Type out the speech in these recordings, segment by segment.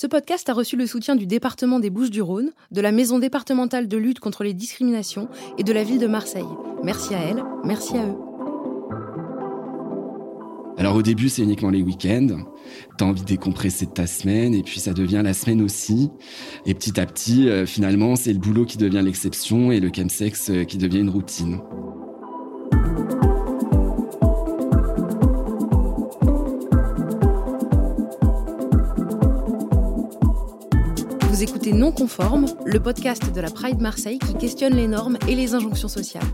Ce podcast a reçu le soutien du département des Bouches-du-Rhône, de la Maison départementale de lutte contre les discriminations et de la ville de Marseille. Merci à elle, merci à eux. Alors au début, c'est uniquement les week-ends. T'as envie de décompresser ta semaine et puis ça devient la semaine aussi. Et petit à petit, euh, finalement, c'est le boulot qui devient l'exception et le chemsex euh, qui devient une routine. Non Conforme, le podcast de la Pride Marseille qui questionne les normes et les injonctions sociales.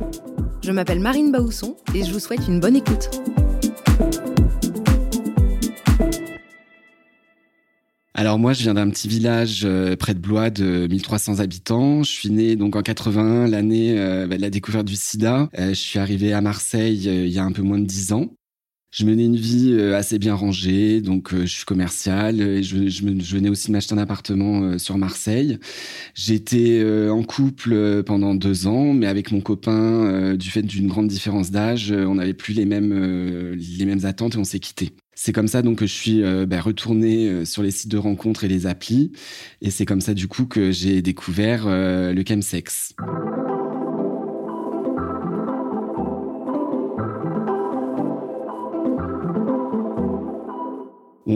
Je m'appelle Marine Baousson et je vous souhaite une bonne écoute. Alors moi, je viens d'un petit village euh, près de Blois de 1300 habitants. Je suis né donc en 81, l'année euh, bah, de la découverte du sida. Euh, je suis arrivé à Marseille il y a un peu moins de 10 ans. Je menais une vie euh, assez bien rangée, donc euh, je suis commercial et je, je, venais aussi m'acheter un appartement euh, sur Marseille. J'étais en couple pendant deux ans, mais avec mon copain, du fait d'une grande différence d'âge, on n'avait plus les mêmes les mêmes attentes et on s'est quitté. C'est comme ça donc que je suis ben, retourné sur les sites de rencontres et les applis, et c'est comme ça du coup que j'ai découvert le chemsex.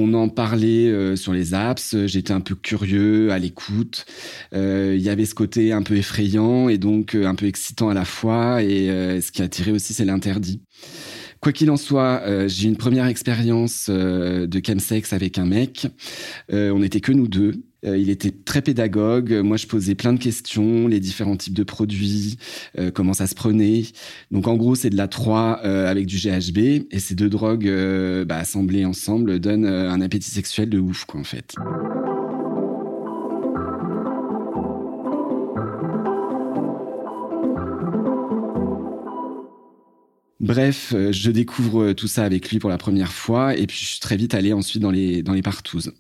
On en parlait euh, sur les apps, j'étais un peu curieux, à l'écoute. Euh, il y avait ce côté un peu effrayant et donc euh, un peu excitant à la fois. Et ce qui a attiré aussi, c'est l'interdit. Quoi qu'il en soit, j'ai eu une première expérience de chemsex avec un mec. on n'était que nous deux. Euh, il était très pédagogue. Moi, je posais plein de questions, les différents types de produits, euh, comment ça se prenait. Donc, en gros, c'est de la 3 euh, avec du GHB. Et ces deux drogues bah, assemblées ensemble donnent un appétit sexuel de ouf, quoi, en fait. Bref, je découvre tout ça avec lui pour la première fois et puis je suis très vite allé ensuite dans les, dans les partouzes.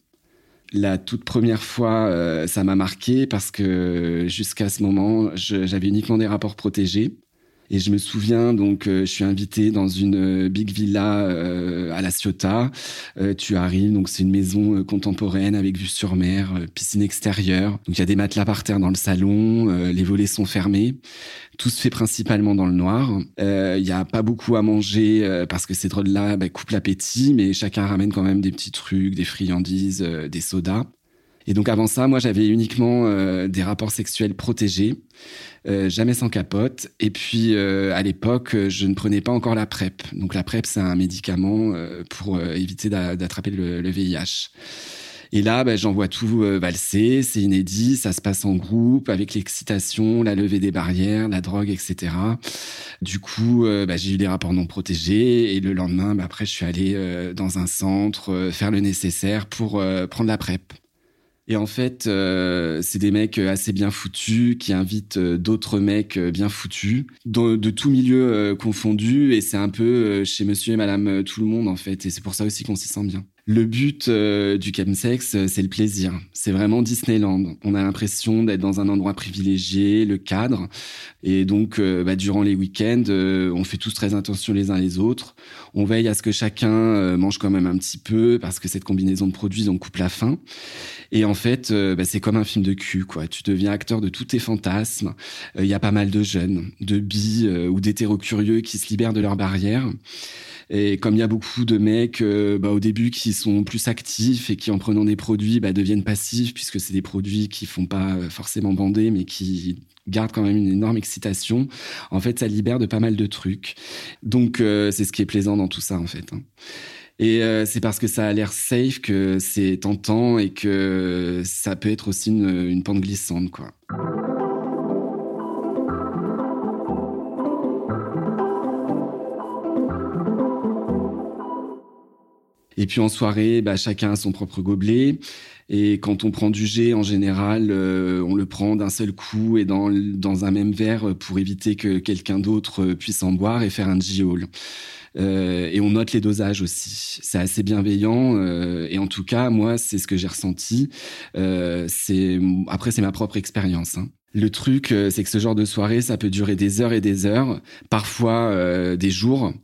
La toute première fois, euh, ça m'a marqué parce que jusqu'à ce moment, j'avais uniquement des rapports protégés. Et je me souviens, donc, euh, je suis invité dans une euh, big villa à La Ciotat. tu arrives, donc c'est une maison contemporaine avec vue sur mer, piscine extérieure. Donc il y a des matelas par terre dans le salon, les volets sont fermés. Tout se fait principalement dans le noir. Il n'y a pas beaucoup à manger parce que ces drogues-là bah, coupent l'appétit, mais chacun ramène quand même des petits trucs, des friandises, des sodas. Et donc avant ça, moi j'avais uniquement euh, des rapports sexuels protégés, euh, jamais sans capote. Et puis euh, à l'époque, je ne prenais pas encore la PrEP. Donc la PrEP, c'est un médicament pour éviter d'attraper le, VIH. Et là, bah, j'en vois tout valser, c'est inédit, ça se passe en groupe, avec l'excitation, la levée des barrières, la drogue, etc. Du coup, bah, j'ai eu des rapports non protégés et le lendemain, bah, après, je suis allé dans un centre faire le nécessaire pour prendre la PrEP. Et en fait, euh, c'est des mecs assez bien foutus qui invitent euh, d'autres mecs euh, bien foutus, de, de tout milieu confondu. Et c'est un peu chez Monsieur et Madame tout le monde en fait. Et c'est pour ça aussi qu'on s'y sent bien. Le but euh, du chemsex, euh, c'est le plaisir. C'est vraiment Disneyland. On a l'impression d'être dans un endroit privilégié, le cadre. Et donc, euh, bah, durant les week-ends, on fait tous très attention les uns les autres. On veille à ce que chacun mange quand même un petit peu, parce que cette combinaison de produits, on coupe la faim. Et en fait, bah, c'est comme un film de cul, quoi. Tu deviens acteur de tous tes fantasmes. Il y a pas mal de jeunes, de bi ou d'hétéro curieux qui se libèrent de leurs barrières. Et comme il y a beaucoup de mecs euh, bah, au début qui sont plus actifs et qui en prenant des produits bah, deviennent passifs puisque c'est des produits qui font pas euh, forcément bander mais qui gardent quand même une énorme excitation. En fait, ça libère de pas mal de trucs. Donc euh, c'est ce qui est plaisant dans tout ça en fait. Hein. Et c'est parce que ça a l'air safe que c'est tentant et que ça peut être aussi une, une pente glissante quoi. Et puis en soirée, bah, chacun a son propre gobelet. Et quand on prend du jet, en général, euh, on le prend d'un seul coup et dans, dans un même verre pour éviter que quelqu'un d'autre puisse en boire et faire un G-haul. Euh, et on note les dosages aussi. C'est assez bienveillant. Euh, et en tout cas, moi, c'est ce que j'ai ressenti. c'est après, c'est ma propre expérience. Hein. Le truc, euh, c'est que ce genre de soirée, ça peut durer des heures et des heures, parfois euh, des jours.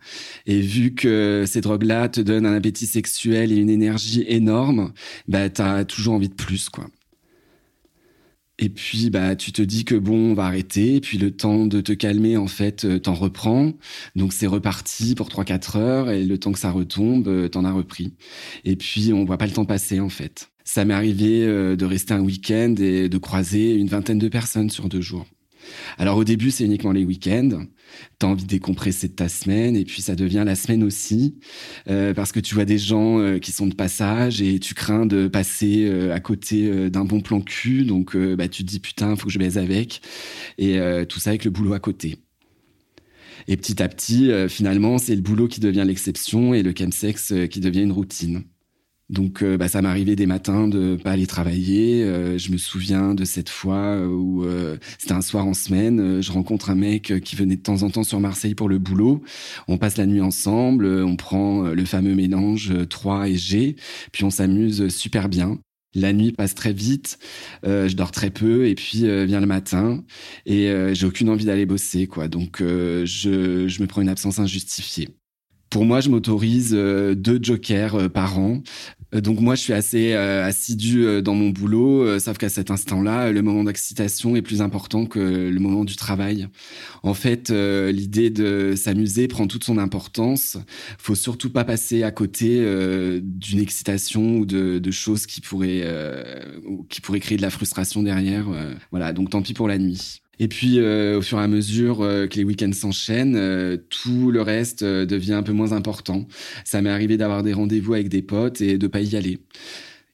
Et vu que ces drogues-là te donnent un appétit sexuel et une énergie énorme, bah t'as toujours envie de plus, quoi. Et puis, bah, tu te dis que bon, on va arrêter. Et puis, le temps de te calmer, en fait, euh, t'en reprends. Donc, c'est reparti pour 3-4 heures. Et le temps que ça retombe, t'en as repris. Et puis, on voit pas le temps passer, en fait. Ça m'est arrivé euh, de rester un week-end et de croiser une vingtaine de personnes sur deux jours. Alors au début, c'est uniquement les week-ends. T'as envie de décompresser de ta semaine et puis ça devient la semaine aussi euh, parce que tu vois des gens euh, qui sont de passage et tu crains de passer à côté d'un bon plan cul. Donc bah, tu te dis putain, faut que je baise avec. Et tout ça avec le boulot à côté. Et petit à petit, finalement, c'est le boulot qui devient l'exception et le chemsex qui devient une routine. Donc, euh, bah, ça m'arrivait des matins de pas aller travailler. Euh, je me souviens de cette fois où euh, c'était un soir en semaine. je rencontre un mec qui venait de temps en temps sur Marseille pour le boulot. On passe la nuit ensemble. On prend le fameux mélange 3 et G. Puis on s'amuse super bien. La nuit passe très vite, je dors très peu et puis vient le matin et j'ai aucune envie d'aller bosser quoi. Donc je me prends une absence injustifiée. Pour moi, je m'autorise deux jokers par an. Euh, donc moi, je suis assez euh, assidu euh, dans mon boulot, sauf qu'à cet instant-là, le moment d'excitation est plus important que le moment du travail. En fait, l'idée de s'amuser prend toute son importance. Faut surtout pas passer à côté d'une excitation ou de, de, choses qui pourraient qui pourraient créer de la frustration derrière. voilà, donc tant pis pour la nuit. Et puis, euh, au fur et à mesure euh, que les week-ends s'enchaînent, euh, tout le reste devient un peu moins important. Ça m'est arrivé d'avoir des rendez-vous avec des potes et de pas y aller.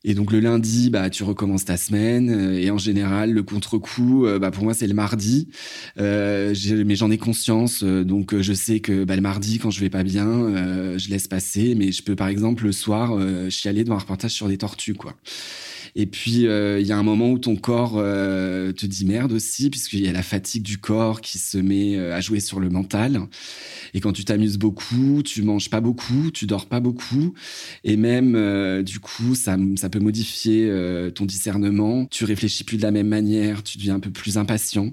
Et donc le lundi, bah tu recommences ta semaine et en général le contre-coup, bah pour moi c'est le mardi, mais j'en ai conscience, donc je sais que bah, le mardi quand je vais pas bien, je laisse passer, mais je peux par exemple le soir chialer devant un reportage sur des tortues quoi. Et puis, euh, il y a un moment où ton corps euh, te dit merde aussi, puisqu'il y a la fatigue du corps qui se met euh, à jouer sur le mental. Et quand tu t'amuses beaucoup, tu manges pas beaucoup, tu dors pas beaucoup. Et même, du coup, ça, ça peut modifier ton discernement. Tu réfléchis plus de la même manière, tu deviens un peu plus impatient.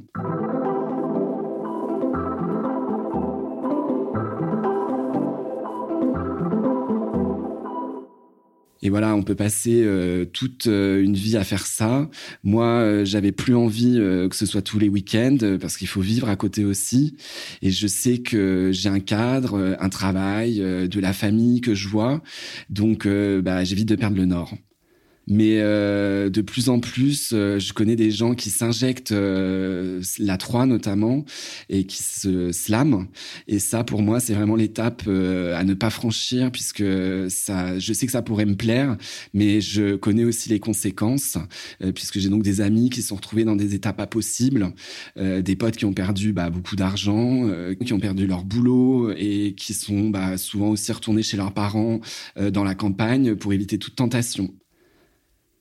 Et voilà, on peut passer euh, toute euh, une vie à faire ça. Moi, euh, j'avais plus envie que ce soit tous les week-ends parce qu'il faut vivre à côté aussi. Et je sais que j'ai un cadre, un travail, de la famille que je vois. Donc, bah, j'évite de perdre le nord. Mais euh, de plus en plus, euh, je connais des gens qui s'injectent euh, la 3 notamment et qui se slament. Et ça, pour moi, c'est vraiment l'étape à ne pas franchir puisque ça, je sais que ça pourrait me plaire, mais je connais aussi les conséquences puisque j'ai donc des amis qui sont retrouvés dans des étapes pas possibles, des potes qui ont perdu bah, beaucoup d'argent, qui ont perdu leur boulot et qui sont bah, souvent aussi retournés chez leurs parents dans la campagne pour éviter toute tentation.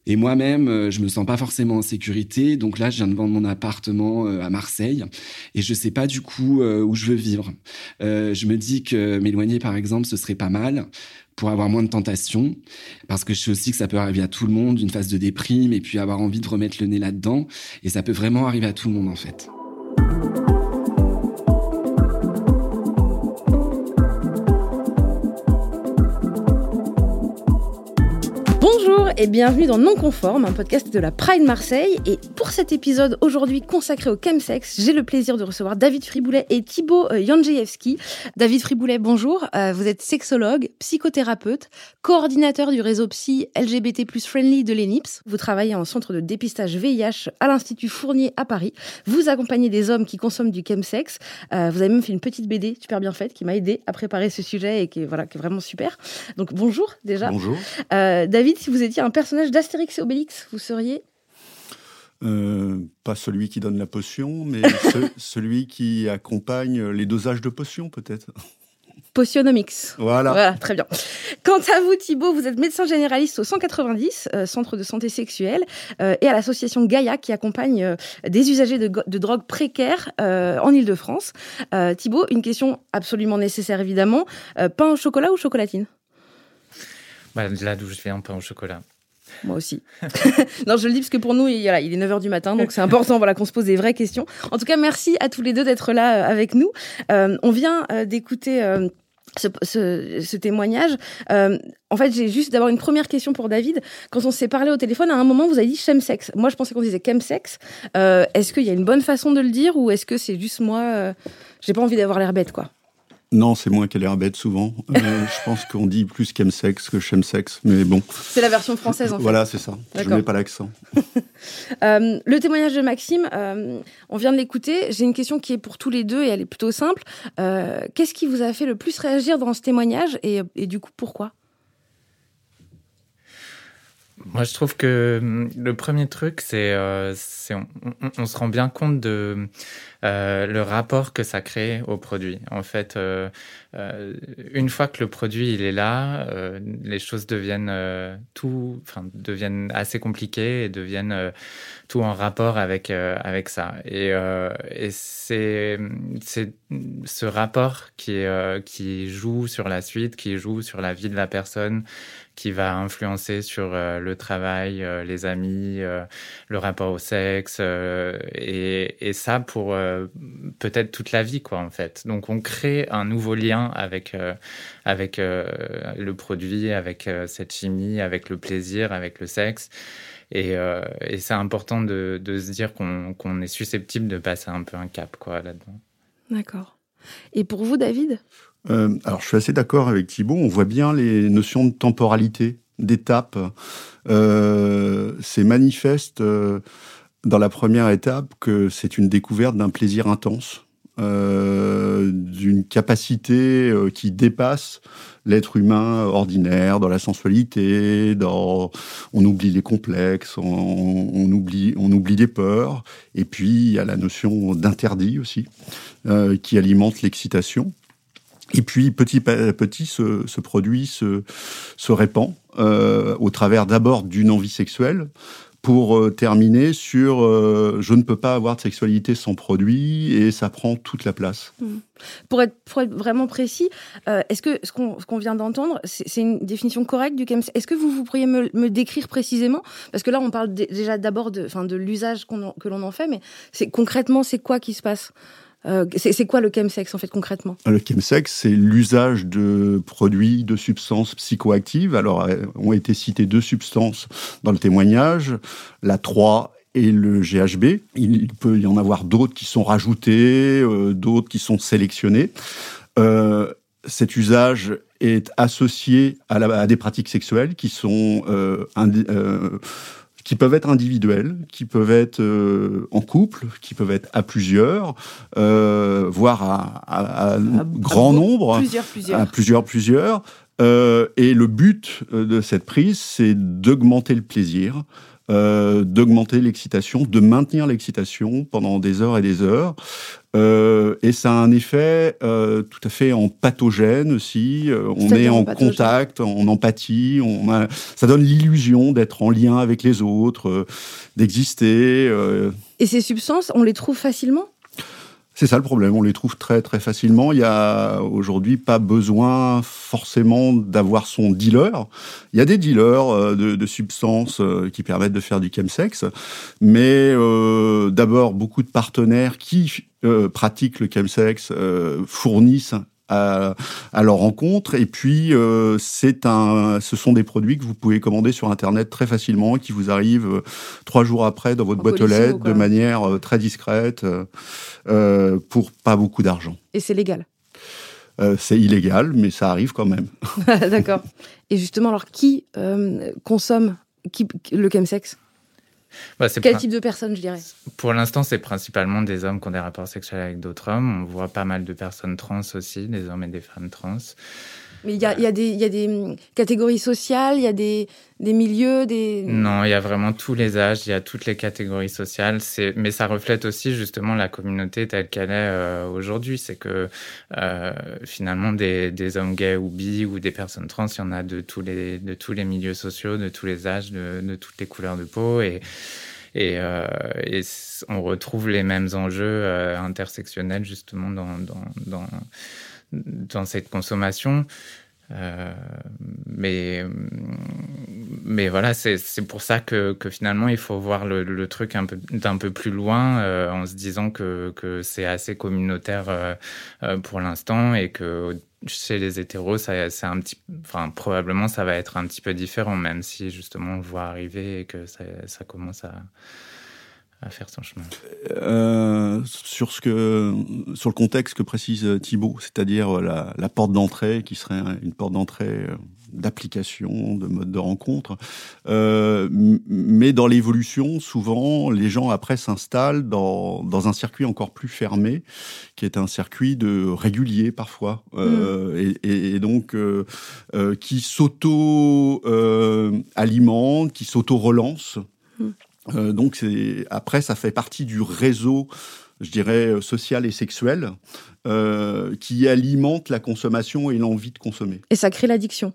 Et moi-même, euh, je me sens pas forcément en sécurité. Donc là, je viens de vendre mon appartement euh, à Marseille et je sais pas du coup euh, où je veux vivre. je me dis que m'éloigner, par exemple, ce serait pas mal pour avoir moins de tentations, parce que je sais aussi que ça peut arriver à tout le monde, une phase de déprime, et puis avoir envie de remettre le nez là-dedans, et ça peut vraiment arriver à tout le monde en fait. Et bienvenue dans Non Conforme, un podcast de la Pride Marseille. Et pour cet épisode aujourd'hui consacré au chemsex, j'ai le plaisir de recevoir David Friboulet et Thibaut euh, Janjewski. David Friboulet, bonjour. Euh, vous êtes sexologue, psychothérapeute, coordinateur du réseau psy LGBT plus friendly de l'ENIPS. Vous travaillez en centre de dépistage VIH à l'Institut Fournier à Paris. Vous accompagnez des hommes qui consomment du chemsex. Euh, vous avez même fait une petite BD super bien faite qui m'a aidé à préparer ce sujet et qui est, voilà, qui est vraiment super. Donc bonjour déjà. Bonjour. David, si vous étiez un personnage d'Astérix et Obélix, vous seriez euh, pas celui qui donne la potion, mais celui qui accompagne les dosages de potions, peut-être. Potionomics. Voilà. voilà. Très bien. Quant à vous, Thibault, vous êtes médecin généraliste au 190, euh, centre de santé sexuelle, euh, et à l'association Gaia, qui accompagne des usagers de, de drogue précaires en Ile-de-France. Thibault, une question absolument nécessaire, évidemment. pain au chocolat ou chocolatine? Bah, Là d'où je fais un pain au chocolat. Moi aussi. non, je le dis parce que pour nous, il, est 9h du matin, donc c'est important voilà, qu'on se pose des vraies questions. En tout cas, merci à tous les deux d'être là euh, avec nous. Euh, on vient euh, d'écouter... Ce, témoignage. En fait, j'ai juste d'abord une première question pour David. Quand on s'est parlé au téléphone, à un moment, vous avez dit chemsex. Moi, je pensais qu'on disait chemsex. Est-ce qu'il y a une bonne façon de le dire ou est-ce que c'est juste moi J'ai pas envie d'avoir l'air bête, quoi? Non, c'est moi qui ai l'air bête souvent. Euh, je pense qu'on dit plus chemsex que chemsex, mais bon. C'est la version française, en fait. Voilà, c'est ça. Je mets pas l'accent. euh, le témoignage de Maxime, euh, on vient de l'écouter. J'ai une question qui est pour tous les deux et elle est plutôt simple. Euh, Qu'est-ce qui vous a fait le plus réagir dans ce témoignage et, et du coup, pourquoi? Moi, je trouve que hum, le premier truc, c'est euh, on, on, on, se rend bien compte de euh, le rapport que ça crée au produit. En fait, euh, euh une fois que le produit il est là, les choses deviennent tout, enfin deviennent assez compliquées et deviennent tout en rapport avec avec ça. Et, c'est c'est ce rapport qui qui joue sur la suite, qui joue sur la vie de la personne, qui va influencer sur le travail, les amis, le rapport au sexe, et, et, ça pour peut-être toute la vie, quoi, en fait. Donc, on crée un nouveau lien avec, avec le produit, avec cette chimie, avec le plaisir, avec le sexe. Et, et c'est important de, de, se dire qu'on qu est susceptible de passer un peu un cap, quoi, là-dedans. D'accord. Et pour vous, David? Euh, alors, je suis assez d'accord avec Thibault. On voit bien les notions de temporalité, d'étape. Euh, c'est manifeste euh, dans la première étape que c'est une découverte d'un plaisir intense, euh, d'une capacité euh, qui dépasse l'être humain ordinaire dans la sensualité, dans on oublie les complexes, on, oublie on oublie les peurs, et puis il y a la notion d'interdit aussi euh, qui alimente l'excitation. Et puis petit à petit, ce, produit se, se répand au travers d'abord d'une envie sexuelle, pour euh, terminer sur euh, je ne peux pas avoir de sexualité sans produit et ça prend toute la place. Mmh. Pour, être, vraiment précis, euh, est-ce que ce qu'on qu vient d'entendre, c'est une définition correcte du chemsex Est-ce que vous, vous pourriez me, décrire précisément? Parce que là, on parle déjà d'abord de, de l'usage qu que l'on en fait, mais concrètement, c'est quoi qui se passe? Euh, c'est quoi le chemsex en fait concrètement? Le chemsex, c'est l'usage de produits, de substances psychoactives. Alors, euh, ont été citées deux substances dans le témoignage, la 3 et le GHB. Il peut y en avoir d'autres qui sont rajoutés, euh, d'autres qui sont sélectionnés. Euh, cet usage est associé à, des pratiques sexuelles qui sont euh, euh, qui peuvent être individuels, qui peuvent être euh, en couple, qui peuvent être à plusieurs, euh, voire à, à, à, à grand nombre, plusieurs, plusieurs. à plusieurs, plusieurs. Euh, et le but de cette prise, c'est d'augmenter le plaisir, euh, d'augmenter l'excitation, de maintenir l'excitation pendant des heures et des heures. Euh, et ça a un effet euh, tout à fait en pathogène aussi. Euh, on est en pathogène. contact, en empathie. On a, ça donne l'illusion d'être en lien avec les autres, euh, d'exister. euh. Et ces substances, on les trouve facilement? C'est ça le problème, on les trouve très très facilement. Il y a aujourd'hui pas besoin forcément d'avoir son dealer. Il y a des dealers euh, de, de, substances euh, qui permettent de faire du chemsex, mais euh, d'abord beaucoup de partenaires qui euh, pratiquent le chemsex euh, fournissent à, à, leur rencontre. Et puis, euh, c'est un, ce sont des produits que vous pouvez commander sur Internet très facilement, qui vous arrivent euh, trois jours après dans votre en boîte aux lettres de manière euh, très discrète, pour pas beaucoup d'argent. Et c'est légal C'est illégal, mais ça arrive quand même. D'accord. Et justement, alors, qui consomme qui, le chemsex? Bah, Quel type de personnes, je dirais Pour l'instant, c'est principalement des hommes qui ont des rapports sexuels avec d'autres hommes. On voit pas mal de personnes trans aussi, des hommes et des femmes trans. Mais il y a, des catégories sociales, il y a des, milieux, des... Non, il y a vraiment tous les âges, il y a toutes les catégories sociales. Mais ça reflète aussi justement la communauté telle qu'elle est euh, aujourd'hui. C'est que euh, finalement, des, hommes gays ou bi ou des personnes trans, il y en a de tous les, milieux sociaux, de tous les âges, de, toutes les couleurs de peau. Et, euh, on retrouve les mêmes enjeux intersectionnels justement dans, dans cette consommation. mais, mais voilà, c'est pour ça que, que, finalement, il faut voir le, le truc un peu d'un peu plus loin en se disant que, que c'est assez communautaire pour l'instant et que chez les hétéros, ça, un petit, enfin, probablement, ça va être un petit peu différent, même si justement on le voit arriver et que ça commence à, à faire son chemin. Euh, sur, ce que, sur le contexte que précise Thibault, c'est-à-dire la, la porte d'entrée qui serait une porte d'entrée euh, d'application, de mode de rencontre. Euh, mais dans l'évolution, souvent, les gens après s'installent dans, dans un circuit encore plus fermé, qui est un circuit de régulier parfois, euh, mm. et, et, donc euh, euh qui s'auto-alimente, qui Mm. donc après, ça fait partie du réseau je dirais, social et sexuel, euh, qui alimente la consommation et l'envie de consommer. Et ça crée l'addiction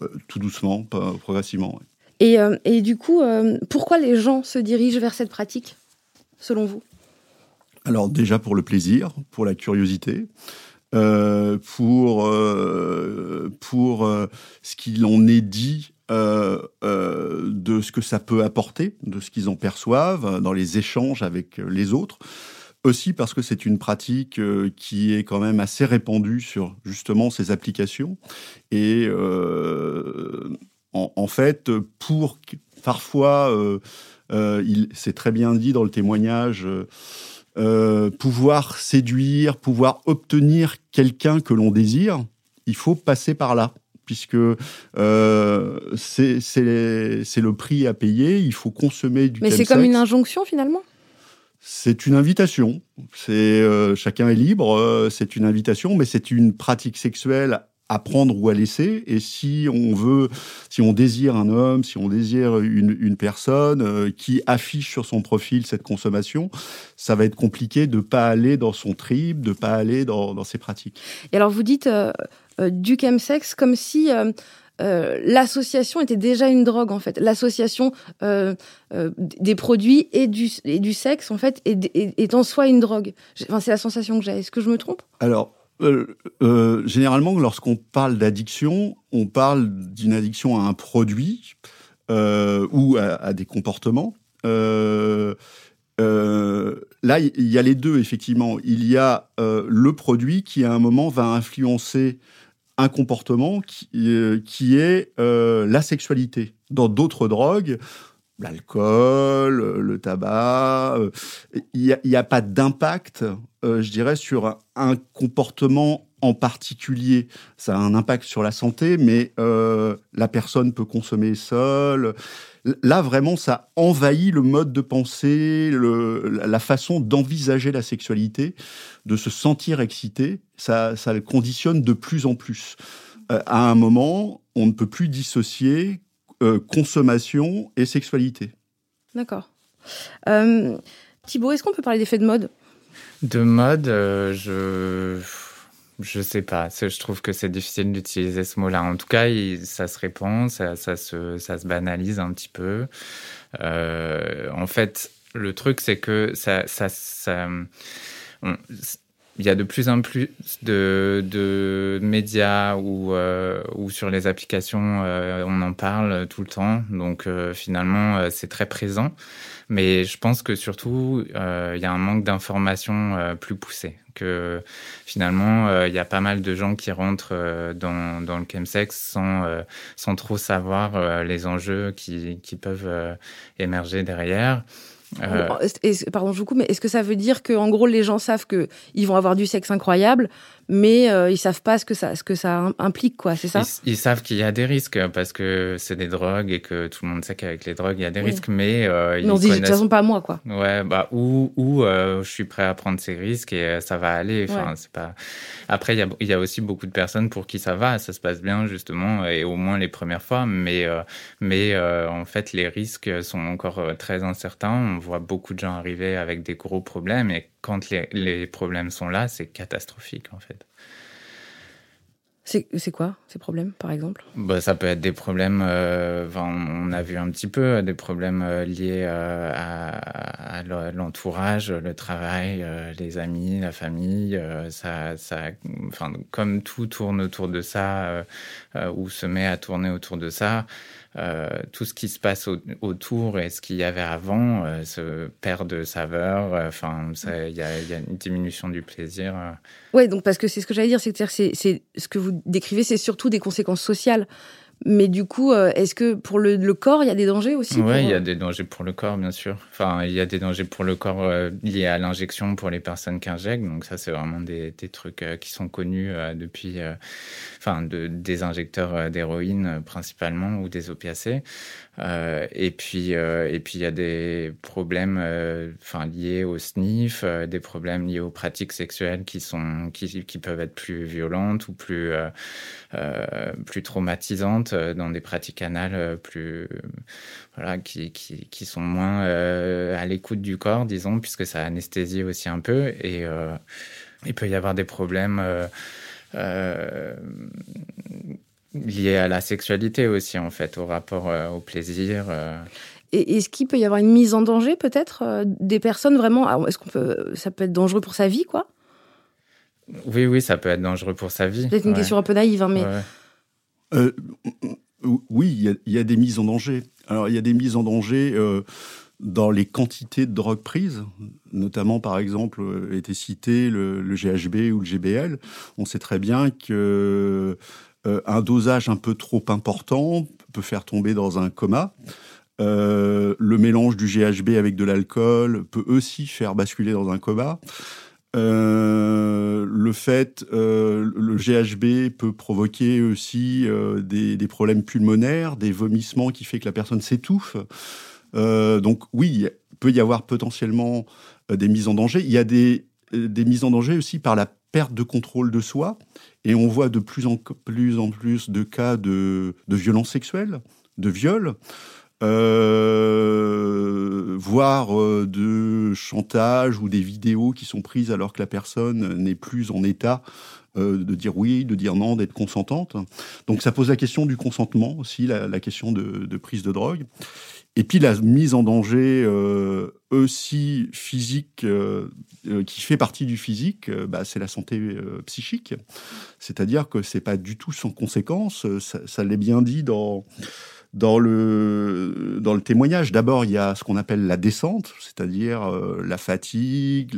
euh, tout doucement, pas progressivement. Et, euh, et, du coup, euh, pourquoi les gens se dirigent vers cette pratique, selon vous? Alors déjà pour le plaisir, pour la curiosité, euh, pour, euh, pour ce qu'il en est dit de ce que ça peut apporter, de ce qu'ils en perçoivent dans les échanges avec les autres aussi parce que c'est une pratique euh, qui est quand même assez répandue sur justement ces applications. Et euh, en, fait, pour parfois, euh, euh c'est très bien dit dans le témoignage. Euh, pouvoir séduire, pouvoir obtenir quelqu'un que l'on désire, il faut passer par là puisque euh, c'est le prix à payer, il faut consommer du Mais c'est comme une injonction finalement? C'est une invitation. C'est euh, chacun est libre. Euh, c'est une invitation, mais c'est une pratique sexuelle à prendre ou à laisser. Et si on veut, si on désire un homme, si on désire une, une personne euh, qui affiche sur son profil cette consommation, ça va être compliqué de pas aller dans son trip, de pas aller dans, dans ses pratiques. Et alors vous dites du chemsex comme si euh, l'association était déjà une drogue en fait. L'association euh, euh, des produits et du, et du sexe en fait est, est, en soi une drogue. Enfin, c'est la sensation que j'ai. Est-ce que je me trompe? Alors. Généralement, lorsqu'on parle d'addiction, on parle d'une addiction à un produit ou à, des comportements. là, il y a les deux, effectivement. Il y a le produit qui, à un moment, va influencer un comportement qui, euh, est euh, la sexualité. Dans d'autres drogues, l'alcool, le tabac, euh, il n'y a, pas d'impact, je dirais, sur un, comportement en particulier. Ça a un impact sur la santé, mais la personne peut consommer seule. Là, vraiment, ça envahit le mode de pensée, la façon d'envisager la sexualité, de se sentir excité. Ça, ça le conditionne de plus en plus. Euh, à un moment, on ne peut plus dissocier euh, consommation et sexualité. D'accord. Euh, Thibaut, est-ce qu'on peut parler d'effet de mode? De mode, euh, je je sais pas. Je trouve que c'est difficile d'utiliser ce mot-là. En tout cas, il, ça se répand, ça, ça, se, ça se banalise un petit peu. Euh, en fait, le truc, c'est que ça, ça, ça on, il y a de plus en plus de, de médias ou, euh, sur les applications, euh, on en parle tout le temps. Donc euh, finalement, euh, c'est très présent. Mais je pense que surtout, euh, il y a un manque d'informations euh, plus poussé. Que finalement, il y a pas mal de gens qui rentrent dans, dans le chemsex sans, sans trop savoir les enjeux qui, qui peuvent émerger derrière. Euh... Pardon, je vous coupe, mais est-ce que ça veut dire que, en gros, les gens savent que ils vont avoir du sexe incroyable, mais euh, ils savent pas ce que ça, ce que ça implique, quoi, c'est ça ils, ils, savent qu'il y a des risques parce que c'est des drogues et que tout le monde sait qu'avec les drogues il y a des oui. risques, mais euh, ils non, connaissent... de toute façon pas moi, quoi. Ouais, bah ou ou euh, je suis prêt à prendre ces risques et euh, ça va aller. Enfin, ouais. c'est pas. Après, il y a il y a aussi beaucoup de personnes pour qui ça va, ça se passe bien justement et au moins les premières fois, mais euh, mais euh, en fait les risques sont encore très incertains. On voit beaucoup de gens arriver avec des gros problèmes. Et quand les, les problèmes sont là, c'est catastrophique, en fait. C'est quoi ces problèmes, par exemple? Bah, Ça peut être des problèmes, euh, on a vu un petit peu, des problèmes euh, liés euh, à, l'entourage, le travail, les amis, la famille. ça, ça, comme tout tourne autour de ça, ou se met à tourner autour de ça, euh, tout ce qui se passe autour et ce qu'il y avait avant euh, se perd de saveur. Euh, enfin, il y, y, a une diminution du plaisir. Ouais, donc parce que c'est ce que j'allais dire, c'est que c'est ce que vous décrivez, c'est surtout des conséquences sociales. Mais du coup, euh, est-ce que pour le, corps, il y a des dangers aussi Oui, il y a euh, des dangers pour le corps, bien sûr. Enfin, il y a des dangers pour le corps euh, liés à l'injection pour les personnes qui injectent. Donc ça, c'est vraiment des, trucs qui sont connus depuis, enfin, de, des injecteurs d'héroïne principalement ou des opiacés. Et puis, et puis il y a des problèmes, enfin liés au sniff, des problèmes liés aux pratiques sexuelles qui sont, qui, qui peuvent être plus violentes ou plus, plus traumatisantes dans des pratiques anales plus, voilà, qui, qui, qui sont moins à l'écoute du corps, disons, puisque ça anesthésie aussi un peu. Et il peut y avoir des problèmes. Euh, lié à la sexualité aussi, en fait, au rapport euh, au plaisir. Euh. Et est-ce qu'il peut y avoir une mise en danger, peut-être, euh, des personnes vraiment Est-ce qu'on peut, ça peut être dangereux pour sa vie, quoi? Oui, oui, ça peut être dangereux pour sa vie. C'est une question un peu naïve, hein, mais. oui, il y, a des mises en danger. Alors, il y a des mises en danger dans les quantités de drogue prises, notamment par exemple était cité le, le, GHB ou le GBL. On sait très bien que euh, un dosage un peu trop important peut faire tomber dans un coma. Euh, le mélange du GHB avec de l'alcool peut aussi faire basculer dans un coma. Euh, le fait, le GHB peut provoquer aussi des, des, problèmes pulmonaires, des vomissements qui fait que la personne s'étouffe. donc oui, il peut y avoir potentiellement des mises en danger. Il y a des, des mises en danger aussi par la perte de contrôle de soi. Et on voit de plus en plus, en plus de cas de, de violences sexuelles, de viols, euh, voire euh, de chantage ou des vidéos qui sont prises alors que la personne n'est plus en état euh, de dire oui, de dire non, d'être consentante. Donc ça pose la question du consentement aussi, la, question de, de, prise de drogue. Et puis la mise en danger euh, aussi physique, euh, euh, qui fait partie du physique, bah, c'est la santé psychique. C'est-à-dire que c'est pas du tout sans conséquence. Ça, l'est bien dit dans dans le dans le témoignage. D'abord, il y a ce qu'on appelle la descente, c'est-à-dire la fatigue,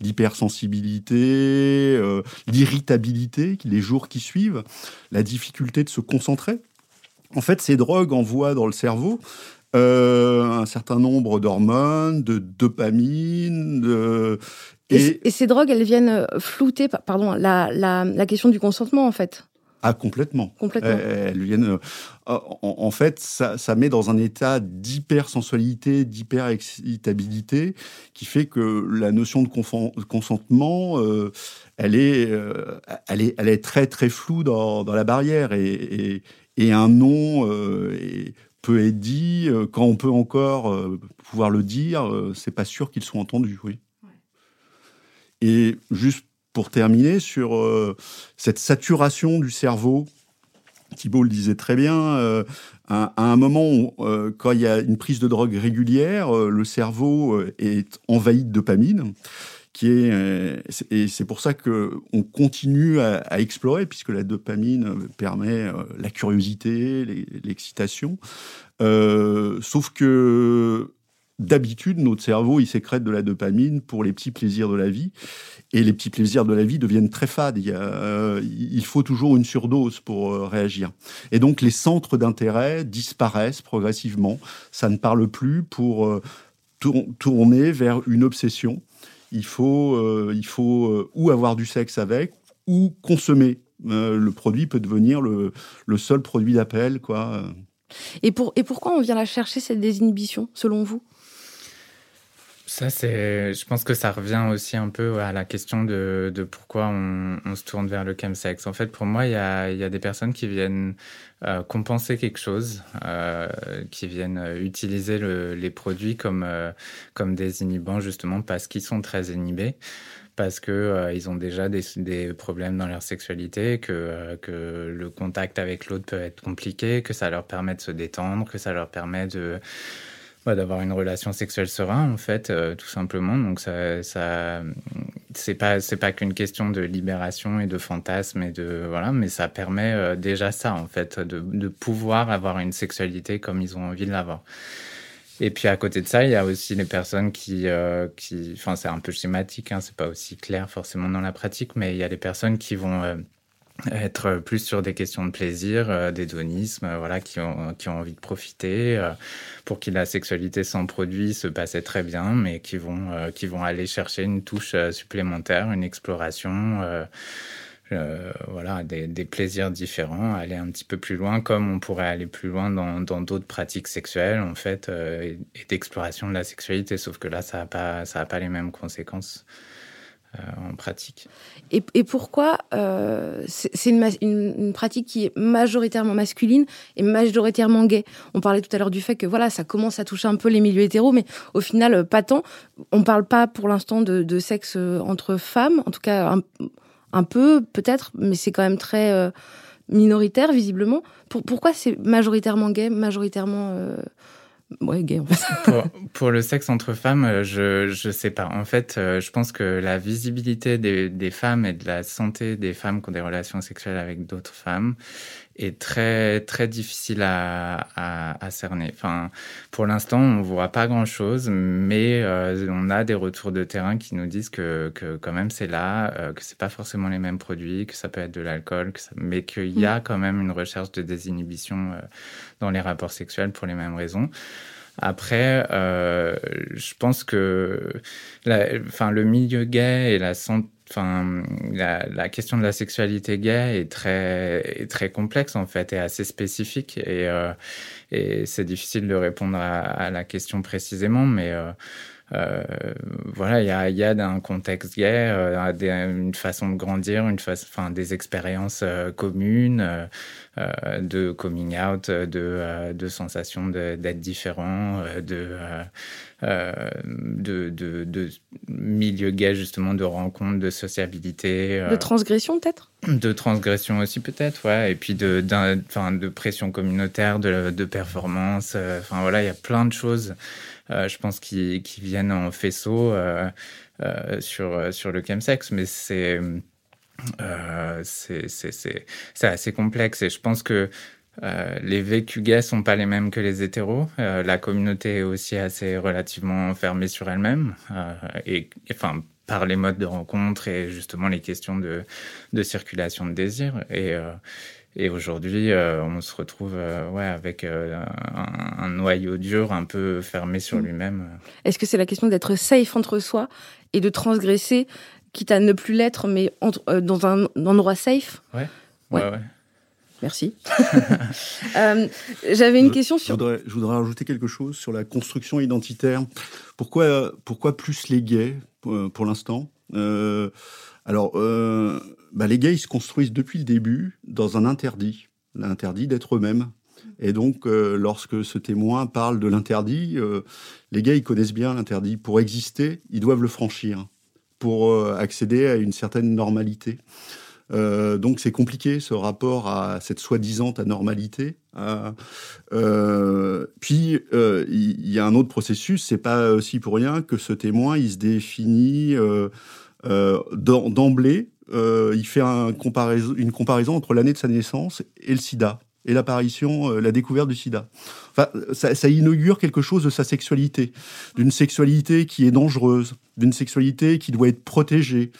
l'hypersensibilité, l'irritabilité, les jours qui suivent, la difficulté de se concentrer. En fait, ces drogues envoient dans le cerveau euh, un certain nombre d'hormones, de dopamine. De... Et, et, ces drogues, elles viennent euh, flouter pardon, la, la, la question du consentement, en fait. Ah, complètement. Complètement. Elles viennent. Euh, en, fait, ça, ça, met dans un état d'hypersensualité, d'hyper-excitabilité, qui fait que la notion de consentement, euh, elle, est, elle, est, elle est très, très floue dans, dans la barrière. Et, et, et un euh, peut être dit, euh, quand on peut encore euh, pouvoir le dire, euh, c'est pas sûr qu'ils soient entendus, oui. Et juste pour terminer sur cette saturation du cerveau, Thibault le disait très bien, à, un moment, quand il y a une prise de drogue régulière, le cerveau est envahi de dopamine euh, et c'est pour ça que on continue à, explorer puisque la dopamine permet euh, la curiosité, l'excitation. Euh, sauf que d'habitude, notre cerveau, il sécrète de la dopamine pour les petits plaisirs de la vie. Et les petits plaisirs de la vie deviennent très fades. Il faut toujours une surdose pour réagir. Et donc, les centres d'intérêt disparaissent progressivement. Ça ne parle plus pour tourner vers une obsession il faut, euh, il faut euh, ou avoir du sexe avec ou consommer. Euh, le produit peut devenir le, seul produit d'appel, quoi. Et, pour, et pourquoi on vient la chercher, cette désinhibition, selon vous? Ça, c'est, je pense que ça revient aussi un peu à la question de, pourquoi on, se tourne vers le chemsex. En fait, pour moi, il y a, des personnes qui viennent euh, compenser quelque chose, euh, qui viennent utiliser le, les produits comme, euh, comme des inhibants, justement, parce qu'ils sont très inhibés parce que ils ont déjà des, problèmes dans leur sexualité, que le contact avec l'autre peut être compliqué, que ça leur permet de se détendre, que ça leur permet de d'avoir une relation sexuelle sereine en fait euh, tout simplement. Donc ça, c'est pas c'est pas qu'une question de libération et de fantasme et de voilà mais ça permet euh, déjà ça en fait de, pouvoir avoir une sexualité comme ils ont envie de l'avoir. Et puis à côté de ça, il y a aussi les personnes qui, euh, qui enfin c'est un peu schématique, hein, c'est pas aussi clair forcément dans la pratique, mais il y a des personnes qui vont être plus sur des questions de plaisir, euh, d'hédonisme, euh, voilà, qui ont, qui ont envie de profiter, euh, pour qui la sexualité sans produit se passait très bien, mais qui vont, euh, qui vont aller chercher une touche supplémentaire, une exploration, voilà, des, plaisirs différents, aller un petit peu plus loin, comme on pourrait aller plus loin dans d'autres pratiques sexuelles, en fait, et, d'exploration de la sexualité, sauf que là, ça n'a pas, pas les mêmes conséquences. Euh, en pratique. Et, pourquoi euh, c'est une, pratique qui est majoritairement masculine et majoritairement gay? On parlait tout à l'heure du fait que voilà, ça commence à toucher un peu les milieux hétéros, mais au final, euh, pas tant. On parle pas pour l'instant de, sexe entre femmes, en tout cas un, peu peut-être, mais c'est quand même très minoritaire visiblement. Pour, pourquoi c'est majoritairement gay, majoritairement Pour, pour, le sexe entre femmes, euh, je je sais pas. En fait, euh, je pense que la visibilité des, des femmes et de la santé des femmes qui ont des relations sexuelles avec d'autres femmes est très très difficile à, à, à cerner. Enfin, pour l'instant, on voit pas grand chose, mais euh, on a des retours de terrain qui nous disent que que quand même c'est là, euh, que c'est pas forcément les mêmes produits, que ça peut être de l'alcool, ça... mais qu'il y a quand même une recherche de désinhibition euh, dans les rapports sexuels pour les mêmes raisons. Après, euh, je pense que la, enfin, le milieu gay et la santé enfin la, question de la sexualité gay est très très complexe en fait et assez spécifique. Et euh, et c'est difficile de répondre à, à, la question précisément mais euh, voilà, il y a, y a un contexte gay, euh, des, une façon de grandir, une enfin, des expériences euh, communes, euh, de coming out, de, euh, de sensation d'être différent, euh, de, de, de, de milieu gay justement, de rencontres, de sociabilité. De transgression peut-être? De transgression aussi peut-être, ouais, et puis de, de pression communautaire, de, de performance. Enfin voilà, il y a plein de choses euh, je pense, qui, qui viennent en faisceau euh, euh, sur, sur le chemsex, mais c'est euh, assez complexe et je pense que euh, les vécus gays sont pas les mêmes que les hétéros. Euh, la communauté est aussi assez relativement fermée sur elle-même euh, et, enfin par les modes de rencontre et justement les questions de, de circulation de désir et euh, et aujourd'hui, euh, on se retrouve euh, ouais, avec un, un, noyau dur un peu fermé sur mmh. lui-même. Est-ce que c'est la question d'être safe entre soi et de transgresser, quitte à ne plus l'être, mais entre, dans un endroit safe? Ouais, ouais, ouais. ouais. Merci. euh, J'avais une je, question sur. Je voudrais, je voudrais rajouter quelque chose sur la construction identitaire. Pourquoi, pourquoi plus les gays pour, pour l'instant? Euh, Alors, euh, bah, les gays ils se construisent depuis le début dans un interdit, l'interdit d'être eux-mêmes. Et donc, euh, lorsque ce témoin parle de l'interdit, euh, les gays ils connaissent bien l'interdit. Pour exister, ils doivent le franchir pour euh, accéder à une certaine normalité. Euh, donc c'est compliqué ce rapport à cette soi-disant anormalité. Euh, puis euh, il y a un autre processus, c'est pas aussi pour rien que ce témoin il se définit d'emblée, il fait une comparaison entre l'année de sa naissance et le SIDA et l'apparition, euh, la découverte du sida. Enfin, ça, inaugure quelque chose de sa sexualité, d'une sexualité qui est dangereuse, d'une sexualité qui doit être protégée.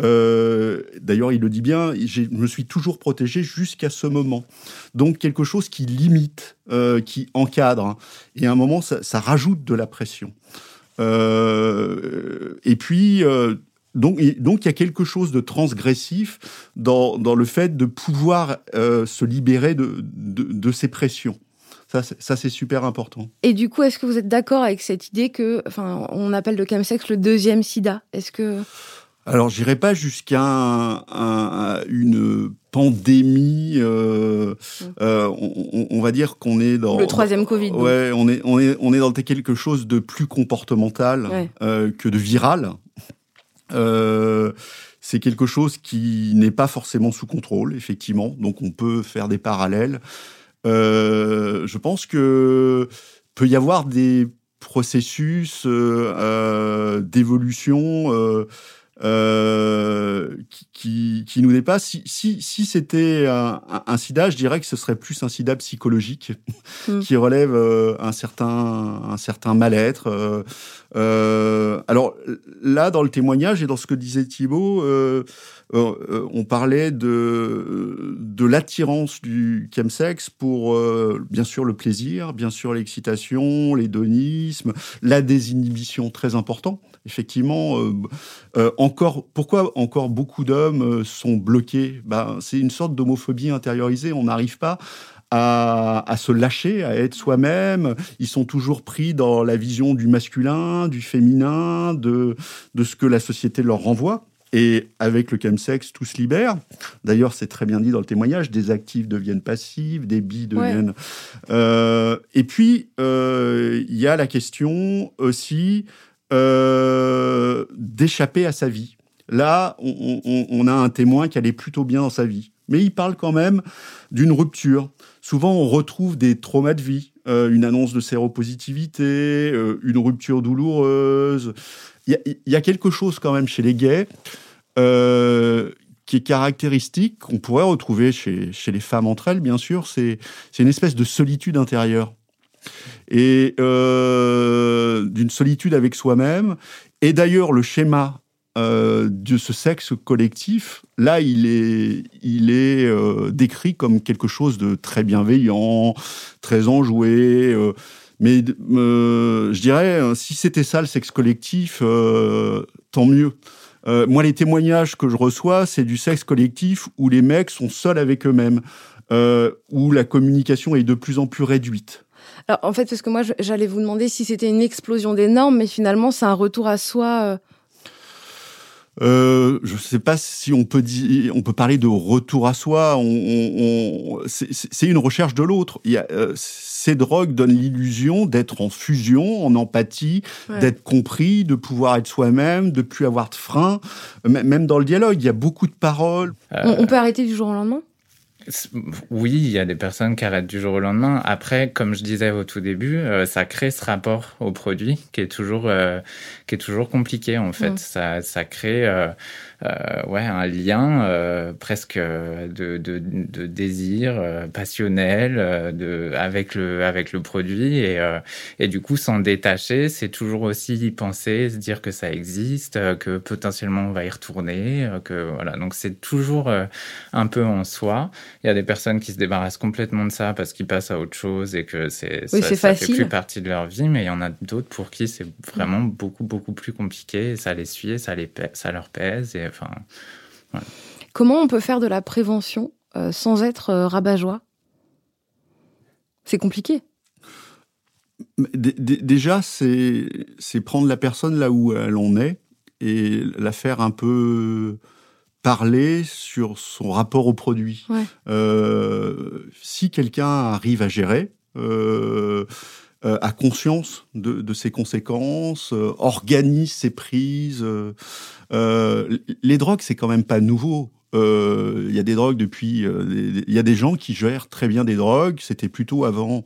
Euh, D'ailleurs, il le dit bien, je me suis toujours protégé jusqu'à ce moment. Donc quelque chose qui limite, euh, qui encadre, et à un moment, ça, rajoute de la pression. Et puis donc, donc il y a quelque chose de transgressif dans, dans le fait de pouvoir euh, se libérer de, de, de, ces pressions. Ça, ça c'est super important. Et du coup, est-ce que vous êtes d'accord avec cette idée que, enfin, on appelle le chemsex le deuxième SIDA? Est-ce que alors, j'irai pas jusqu'à un, un, une pandémie. Euh, mmh. euh, on, on, va dire qu'on est dans le troisième Covid. Ouais, on est on est on est dans quelque chose de plus comportemental ouais. euh, que de viral. C'est quelque chose qui n'est pas forcément sous contrôle, effectivement. Donc on peut faire des parallèles. je pense que peut y avoir des processus d'évolution euh, qui, qui, nous dépasse. Si, si, si c'était un, un, sida, je dirais que ce serait plus un sida psychologique mm. qui relève euh, un certain, un certain mal-être. Euh, euh, alors là, dans le témoignage et dans ce que disait Thibault, euh, on parlait de, de l'attirance du chemsex pour, bien sûr, le plaisir, bien sûr, l'excitation, l'hédonisme, la désinhibition, très important effectivement, euh, euh, encore, pourquoi encore beaucoup d'hommes euh, sont bloqués? Ben, C'est une sorte d'homophobie intériorisée. On n'arrive pas à, à, se lâcher, à être soi-même. Ils sont toujours pris dans la vision du masculin, du féminin, de, de ce que la société leur renvoie. Et avec le chemsex, tout se libère. D'ailleurs, c'est très bien dit dans le témoignage, des actifs deviennent passifs, des bi deviennent... Euh, et puis, il y a la question aussi euh, d'échapper à sa vie. Là, on, a un témoin qui allait plutôt bien dans sa vie. Mais il parle quand même d'une rupture. Souvent, on retrouve des traumas de vie, euh, une annonce de séropositivité, euh, une rupture douloureuse. Il y, a quelque chose quand même chez les gays qui est caractéristique, qu'on pourrait retrouver chez, chez les femmes entre elles, bien sûr. C'est une espèce de solitude intérieure et euh, d'une solitude avec soi-même. Et d'ailleurs, le schéma euh, de ce sexe collectif, là, il est, il est euh, décrit comme quelque chose de très bienveillant, très enjoué. mais je dirais, si c'était ça le sexe collectif, tant mieux. moi, les témoignages que je reçois, c'est du sexe collectif où les mecs sont seuls avec eux-mêmes, où la communication est de plus en plus réduite. Alors, en fait, parce que moi, j'allais vous demander si c'était une explosion des normes, mais finalement, c'est un retour à soi. Euh. Euh, je ne sais pas si on peut dire, on peut parler de retour à soi. On, c'est une recherche de l'autre. Euh, ces drogues donnent l'illusion d'être en fusion, en empathie, d'être compris, de pouvoir être soi-même, de plus avoir de frein. Même dans le dialogue, il y a beaucoup de paroles. on peut arrêter du jour au lendemain? Oui, il y a des personnes qui arrêtent du jour au lendemain. Après, comme je disais au tout début, euh, ça crée ce rapport au produit qui est toujours, euh, qui est toujours compliqué en fait. Ça, ça crée euh, ouais, un lien euh, presque de, de, de désir euh, passionnel de, avec, le, avec le produit. Et, et du coup, s'en détacher, c'est toujours aussi y penser, se dire que ça existe, que potentiellement on va y retourner. que, voilà. Donc c'est toujours un peu en soi. Il y a des personnes qui se débarrassent complètement de ça parce qu'ils passent à autre chose et que c'est oui, ça, ça fait plus partie de leur vie. Mais il y en a d'autres pour qui c'est vraiment beaucoup, beaucoup plus compliqué. Ça les suit, ça, les ça leur pèse. Et Comment on peut faire de la prévention euh, sans être euh, rabat-joie? C'est compliqué. déjà, c'est prendre la personne là où elle en est et la faire un peu parler sur son rapport au produit. Euh, si quelqu'un arrive à gérer, euh, a conscience de, de, ses conséquences, euh, organise ses prises. Euh, les drogues, c'est quand même pas nouveau. Il y a des drogues depuis. Il y a des gens qui gèrent très bien des drogues. C'était plutôt avant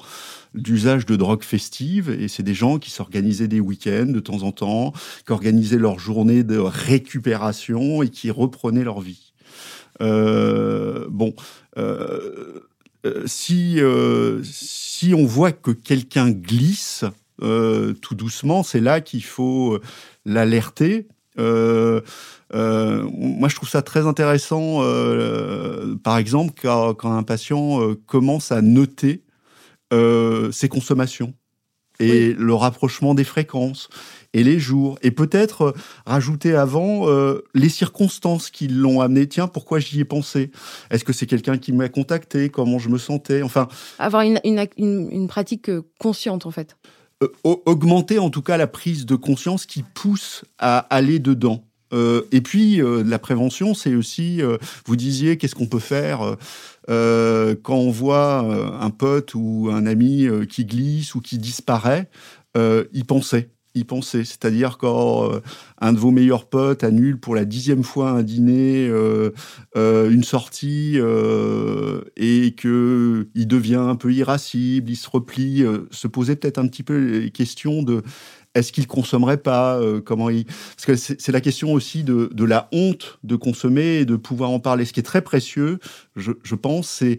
l'usage de drogues festives, et c'est des gens qui s'organisaient des week-ends de temps en temps, qui organisaient leur journée de récupération et qui reprenaient leur vie. bon. Si, si on voit que quelqu'un glisse euh, tout doucement, c'est là qu'il faut euh, l'alerter. Euh, moi, je trouve ça très intéressant, par exemple, quand, quand un patient commence à noter ses consommations et le rapprochement des fréquences et les jours et peut-être euh, rajouter avant euh, les circonstances qui l'ont amené. Tiens, pourquoi j'y ai pensé? Est-ce que c'est quelqu'un qui m'a contacté? Comment je me sentais? Enfin, avoir une, une, une, pratique euh, consciente en fait. augmenter en tout cas la prise de conscience qui pousse à aller dedans. et puis la prévention, c'est aussi, vous disiez, qu'est-ce qu'on peut faire quand on voit un pote ou un ami qui glisse ou qui disparaît, y penser y penser. C'est-à-dire quand euh, un de vos meilleurs potes annule pour la dixième fois un dîner, euh, euh, une sortie, et que il devient un peu irascible, il se replie, se poser peut-être un petit peu les questions de est-ce qu'il consommerait pas Comment il Parce que c'est la question aussi de, la honte de consommer et de pouvoir en parler. Ce qui est très précieux, je, pense, c'est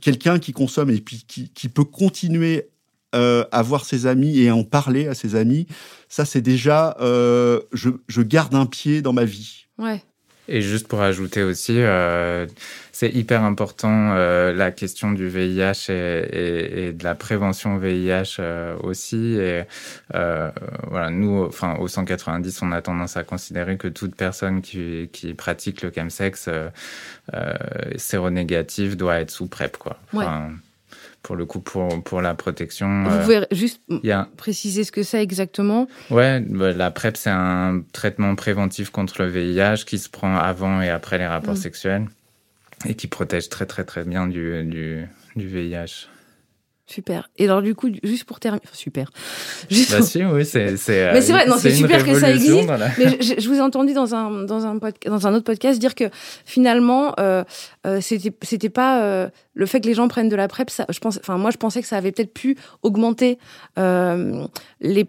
quelqu'un qui consomme et puis qui, qui peut continuer euh, à voir ses amis et en parler à ses amis, ça c'est déjà, euh, je, je, garde un pied dans ma vie. Ouais. Et juste pour ajouter aussi, euh, c'est hyper important euh, la question du VIH et, et, et, de la prévention VIH euh, aussi. Et euh, voilà, nous, enfin, au 190, on a tendance à considérer que toute personne qui, qui pratique le chemsex séronégative doit être sous PrEP, quoi. Enfin, ouais pour le coup pour, pour la protection. Vous euh, pouvez juste préciser ce que c'est exactement? Ouais, bah, la PrEP, c'est un traitement préventif contre le VIH qui se prend avant et après les rapports mm. sexuels et qui protège très très très bien du, du, du VIH. Super. Et alors du coup, juste pour terminer, super. Juste bah si, oui, c'est. mais c'est vrai, non, c'est super que ça existe. Mais je, je, vous ai entendu dans un dans un dans un autre podcast dire que finalement, euh, euh, c'était c'était pas euh, le fait que les gens prennent de la prep. Ça, je pense, enfin moi, je pensais que ça avait peut-être pu augmenter euh, les,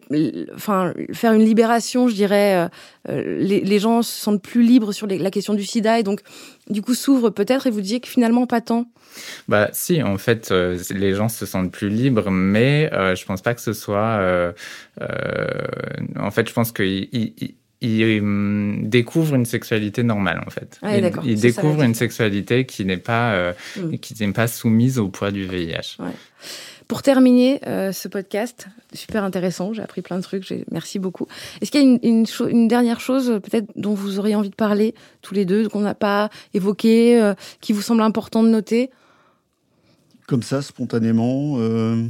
enfin faire une libération, je dirais. Euh, les, les, gens se sentent plus libres sur les, la question du SIDA et donc du coup s'ouvrent peut-être et vous disiez que finalement pas tant. Bah si, en fait, euh, les gens se sentent plus libres, mais euh, je pense pas que ce soit. Euh, euh en fait, je pense qu'ils il, il, hum, découvrent une sexualité normale, en fait. Ah, ils, ils découvrent une sexualité qui n'est pas mm. qui n'est pas soumise au poids du VIH. Ouais. Pour terminer euh, ce podcast, super intéressant, j'ai appris plein de trucs, merci beaucoup. Est-ce qu'il y a une, dernière chose peut-être dont vous auriez envie de parler tous les deux, qu'on n'a pas évoqué, euh, qui vous semble important de noter? Comme ça, spontanément. Euh,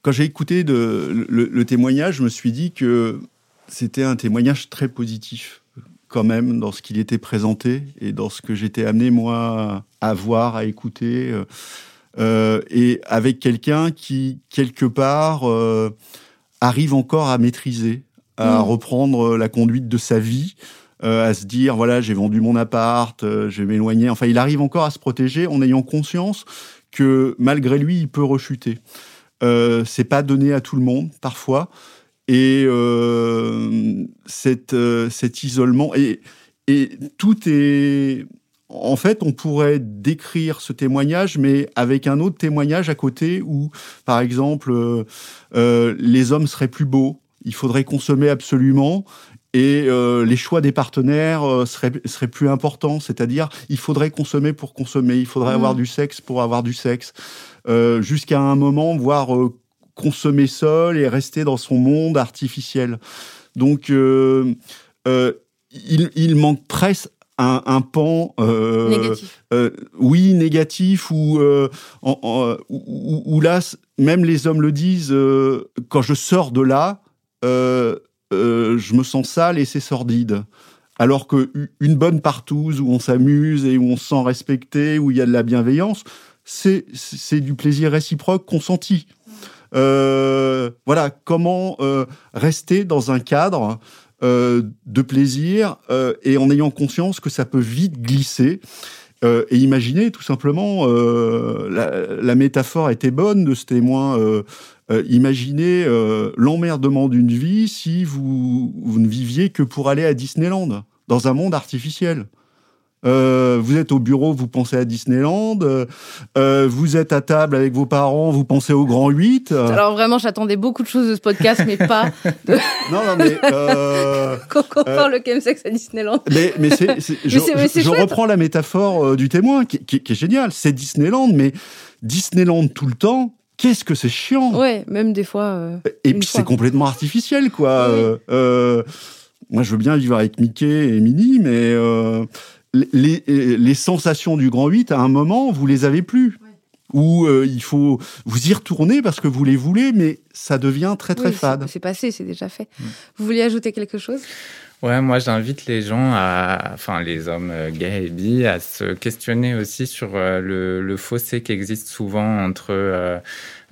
quand j'ai écouté de, le, témoignage, je me suis dit que c'était un témoignage très positif, quand même, dans ce qu'il était présenté et dans ce que j'étais amené, moi, à voir, à écouter. Euh, euh, et avec quelqu'un qui, quelque part, arrive encore à maîtriser, à mmh. reprendre la conduite de sa vie. à se dire voilà j'ai vendu mon appart, je vais m'éloigner. Enfin, il arrive encore à se protéger en ayant conscience que malgré lui, il peut rechuter. Euh, c'est pas donné à tout le monde parfois, et euh, cet, euh, cet isolement et, et tout est en fait, on pourrait décrire ce témoignage, mais avec un autre témoignage à côté où, par exemple, euh, euh les hommes seraient plus beaux, il faudrait consommer absolument, et euh, les choix des partenaires euh, seraient, seraient, plus importants. C'est-à-dire, il faudrait consommer pour consommer, il faudrait avoir mm. du sexe pour avoir du sexe, euh, jusqu'à un moment, voire euh, consommer seul et rester dans son monde artificiel. Donc, il, il, manque presque un, un pan, négatif. oui, négatif, ou où, là, même les hommes le disent, quand je sors de là, euh, euh, je me sens sale et c'est sordide. Alors que une bonne partouze où on s'amuse et où on se sent respecté, où il y a de la bienveillance, c'est c'est du plaisir réciproque consenti. Euh, voilà comment euh, rester dans un cadre euh, de plaisir euh, et en ayant conscience que ça peut vite glisser. Euh, et imaginez tout simplement, la, la, métaphore était bonne de ce témoin euh, imaginez euh, l'emmerdement d'une vie si vous, vous, ne viviez que pour aller à Disneyland, dans un monde artificiel. Euh, vous êtes au bureau, vous pensez à Disneyland. Euh, vous êtes à table avec vos parents, vous pensez au Grand 8. Alors vraiment, j'attendais beaucoup de choses de ce podcast, mais pas de... non, non, mais... Euh, Qu'on compare le chemsex à Disneyland. Mais, mais, c'est, je, je reprends la métaphore du témoin, qui, qui, qui est géniale. C'est Disneyland, mais Disneyland tout le temps, qu'est-ce que c'est chiant Ouais, même des fois. Euh, et puis c'est complètement artificiel, quoi. Euh, euh, moi, je veux bien vivre avec Mickey et Minnie, mais euh, les, les, sensations du Grand 8, à un moment, vous les avez plus. où euh, il faut vous y retourner parce que vous les voulez, mais ça devient très très Oui, fade. c'est- passé, c'est déjà fait. Mm. Vous vouliez ajouter quelque chose? Ouais, moi j'invite les gens à, enfin les hommes euh, gays et bi, à se questionner aussi sur euh, le, le fossé qui existe souvent entre euh,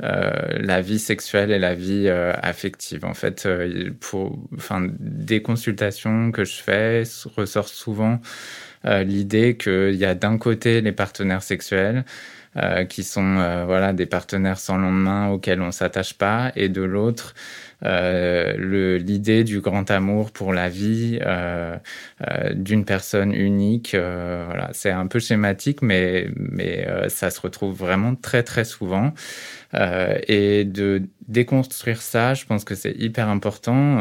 euh, la vie sexuelle et la vie euh, affective. En fait, pour, enfin, des consultations que je fais s- ressort souvent l'idée qu'il y a d'un côté les partenaires sexuels. euh, qui sont euh, voilà des partenaires sans lendemain auxquels on s'attache pas et de l'autre euh, l'idée du grand amour pour la vie euh, euh, d'une personne unique. euh, voilà, c'est un peu schématique, mais mais euh, ça se retrouve vraiment très très souvent. Euh, et de déconstruire ça, je pense que c'est hyper important.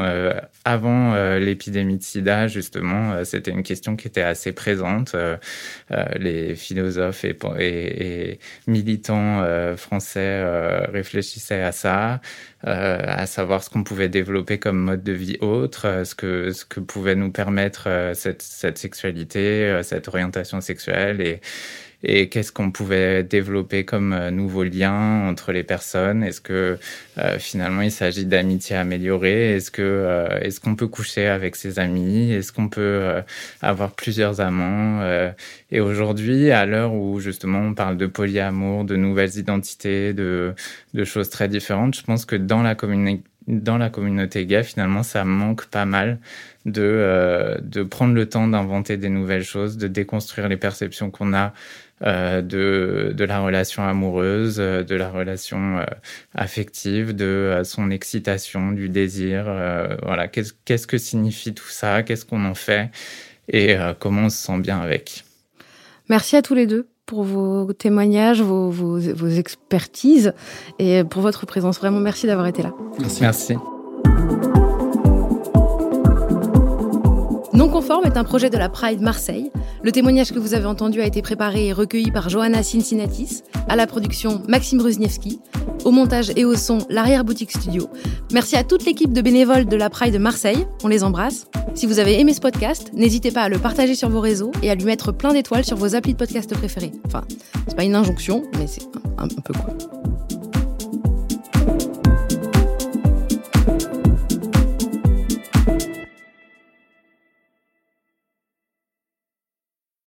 Avant l'épidémie de SIDA, justement, c'était une question qui était assez présente. Les philosophes et, et, et militants français réfléchissaient à ça, euh, à savoir ce qu'on pouvait développer comme mode de vie autre, euh, ce que ce que pouvait nous permettre euh, cette cette sexualité, euh, cette orientation sexuelle et et qu'est-ce qu'on pouvait développer comme euh, nouveaux liens entre les personnes? Est-ce que euh, finalement il s'agit d'amitié améliorée? Est-ce que euh, est-ce qu'on peut coucher avec ses amis? Est-ce qu'on peut euh, avoir plusieurs amants Euh, Et aujourd'hui, à l'heure où justement on parle de polyamour, de nouvelles identités, de de choses très différentes, je pense que dans la communauté dans la communauté gay, finalement, ça manque pas mal de, euh, de prendre le temps d'inventer des nouvelles choses, de déconstruire les perceptions qu'on a euh, de, de la relation amoureuse, euh, de la relation affective, de son excitation, du désir. voilà, qu'est-ce que signifie tout ça? Qu'est-ce qu'on en fait? Et comment on se sent bien avec? Merci à tous les deux pour vos témoignages, vos, vos, vos expertises et pour votre présence. Vraiment, merci d'avoir été là. Merci. Merci. Non conforme est un projet de la Pride Marseille. Le témoignage que vous avez entendu a été préparé et recueilli par Johanna Cincinnatis, à la production Maxime Bruzniewski, au montage et au son l'arrière-boutique studio. Merci à toute l'équipe de bénévoles de la Pride Marseille, on les embrasse. Si vous avez aimé ce podcast, n'hésitez pas à le partager sur vos réseaux et à lui mettre plein d'étoiles sur vos applis de podcast préférés. Enfin, c'est pas une injonction, mais c'est un, un peu quoi.